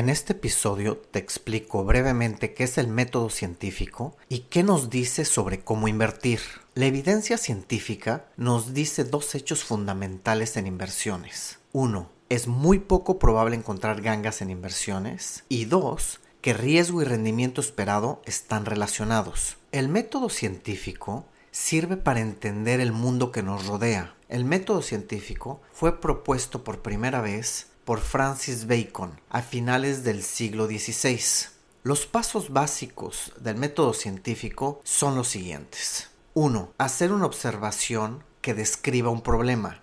En este episodio te explico brevemente qué es el método científico y qué nos dice sobre cómo invertir. La evidencia científica nos dice dos hechos fundamentales en inversiones. Uno, es muy poco probable encontrar gangas en inversiones. Y dos, que riesgo y rendimiento esperado están relacionados. El método científico sirve para entender el mundo que nos rodea. El método científico fue propuesto por primera vez por Francis Bacon a finales del siglo XVI. Los pasos básicos del método científico son los siguientes. 1. Hacer una observación que describa un problema.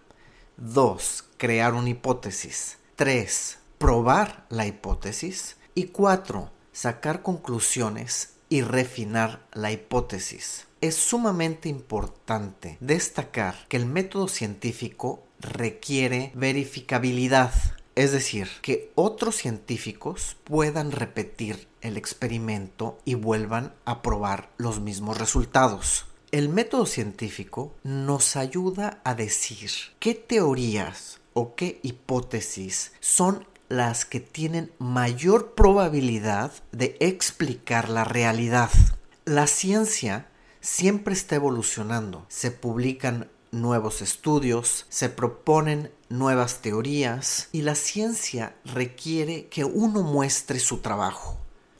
2. Crear una hipótesis. 3. Probar la hipótesis. Y 4. Sacar conclusiones y refinar la hipótesis. Es sumamente importante destacar que el método científico requiere verificabilidad es decir, que otros científicos puedan repetir el experimento y vuelvan a probar los mismos resultados. El método científico nos ayuda a decir qué teorías o qué hipótesis son las que tienen mayor probabilidad de explicar la realidad. La ciencia siempre está evolucionando. Se publican nuevos estudios, se proponen nuevas teorías y la ciencia requiere que uno muestre su trabajo.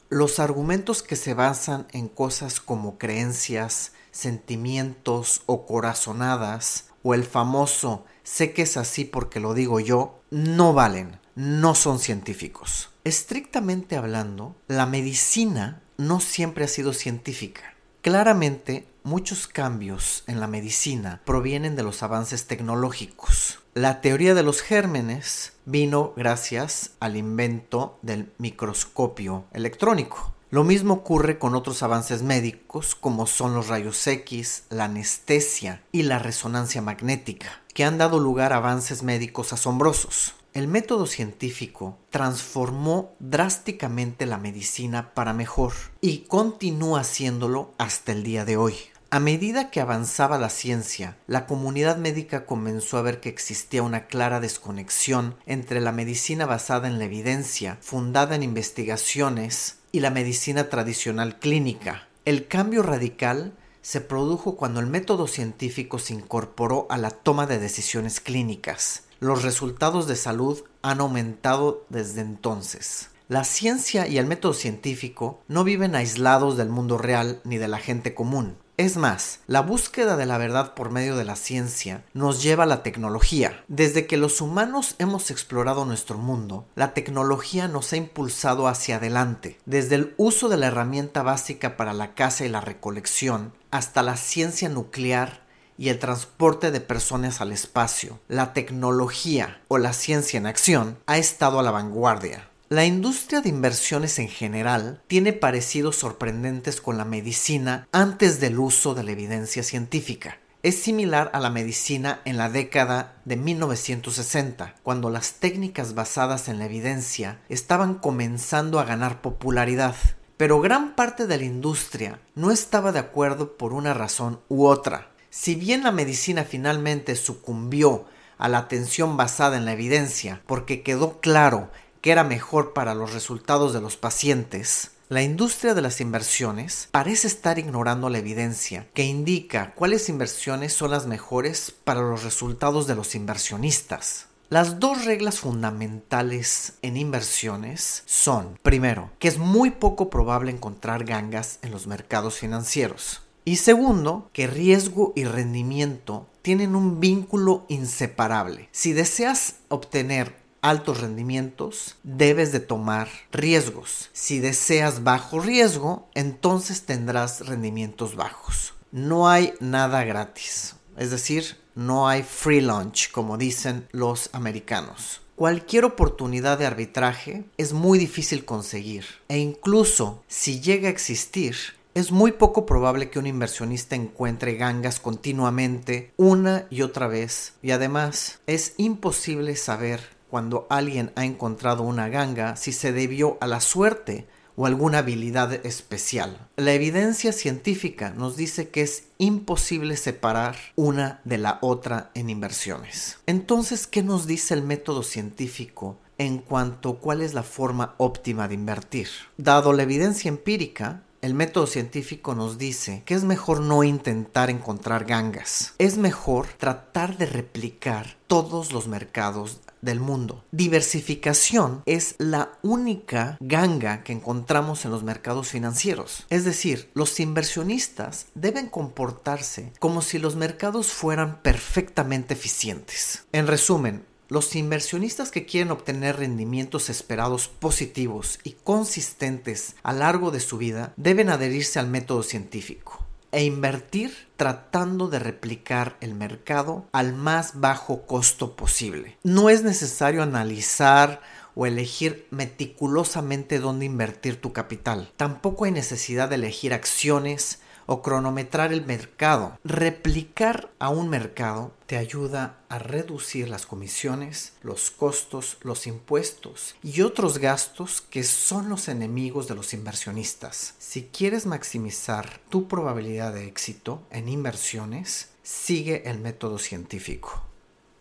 Los argumentos que se basan en cosas como creencias, sentimientos o corazonadas o el famoso sé que es así porque lo digo yo, no valen, no son científicos. Estrictamente hablando, la medicina no siempre ha sido científica. Claramente, muchos cambios en la medicina provienen de los avances tecnológicos. La teoría de los gérmenes vino gracias al invento del microscopio electrónico. Lo mismo ocurre con otros avances médicos como son los rayos X, la anestesia y la resonancia magnética, que han dado lugar a avances médicos asombrosos. El método científico transformó drásticamente la medicina para mejor y continúa haciéndolo hasta el día de hoy. A medida que avanzaba la ciencia, la comunidad médica comenzó a ver que existía una clara desconexión entre la medicina basada en la evidencia, fundada en investigaciones, y la medicina tradicional clínica. El cambio radical se produjo cuando el método científico se incorporó a la toma de decisiones clínicas. Los resultados de salud han aumentado desde entonces. La ciencia y el método científico no viven aislados del mundo real ni de la gente común. Es más, la búsqueda de la verdad por medio de la ciencia nos lleva a la tecnología. Desde que los humanos hemos explorado nuestro mundo, la tecnología nos ha impulsado hacia adelante, desde el uso de la herramienta básica para la caza y la recolección, hasta la ciencia nuclear y el transporte de personas al espacio. La tecnología o la ciencia en acción ha estado a la vanguardia. La industria de inversiones en general tiene parecidos sorprendentes con la medicina antes del uso de la evidencia científica. Es similar a la medicina en la década de 1960, cuando las técnicas basadas en la evidencia estaban comenzando a ganar popularidad. Pero gran parte de la industria no estaba de acuerdo por una razón u otra. Si bien la medicina finalmente sucumbió a la atención basada en la evidencia porque quedó claro que era mejor para los resultados de los pacientes, la industria de las inversiones parece estar ignorando la evidencia que indica cuáles inversiones son las mejores para los resultados de los inversionistas. Las dos reglas fundamentales en inversiones son, primero, que es muy poco probable encontrar gangas en los mercados financieros. Y segundo, que riesgo y rendimiento tienen un vínculo inseparable. Si deseas obtener altos rendimientos, debes de tomar riesgos. Si deseas bajo riesgo, entonces tendrás rendimientos bajos. No hay nada gratis, es decir, no hay free lunch, como dicen los americanos. Cualquier oportunidad de arbitraje es muy difícil conseguir e incluso si llega a existir, es muy poco probable que un inversionista encuentre gangas continuamente una y otra vez y además es imposible saber cuando alguien ha encontrado una ganga si se debió a la suerte o alguna habilidad especial. La evidencia científica nos dice que es imposible separar una de la otra en inversiones. Entonces, ¿qué nos dice el método científico en cuanto a cuál es la forma óptima de invertir. Dado la evidencia empírica, el método científico nos dice que es mejor no intentar encontrar gangas. Es mejor tratar de replicar todos los mercados del mundo. Diversificación es la única ganga que encontramos en los mercados financieros. Es decir, los inversionistas deben comportarse como si los mercados fueran perfectamente eficientes. En resumen, los inversionistas que quieren obtener rendimientos esperados positivos y consistentes a largo de su vida deben adherirse al método científico e invertir tratando de replicar el mercado al más bajo costo posible. No es necesario analizar o elegir meticulosamente dónde invertir tu capital. Tampoco hay necesidad de elegir acciones o cronometrar el mercado. Replicar a un mercado te ayuda a reducir las comisiones, los costos, los impuestos y otros gastos que son los enemigos de los inversionistas. Si quieres maximizar tu probabilidad de éxito en inversiones, sigue el método científico.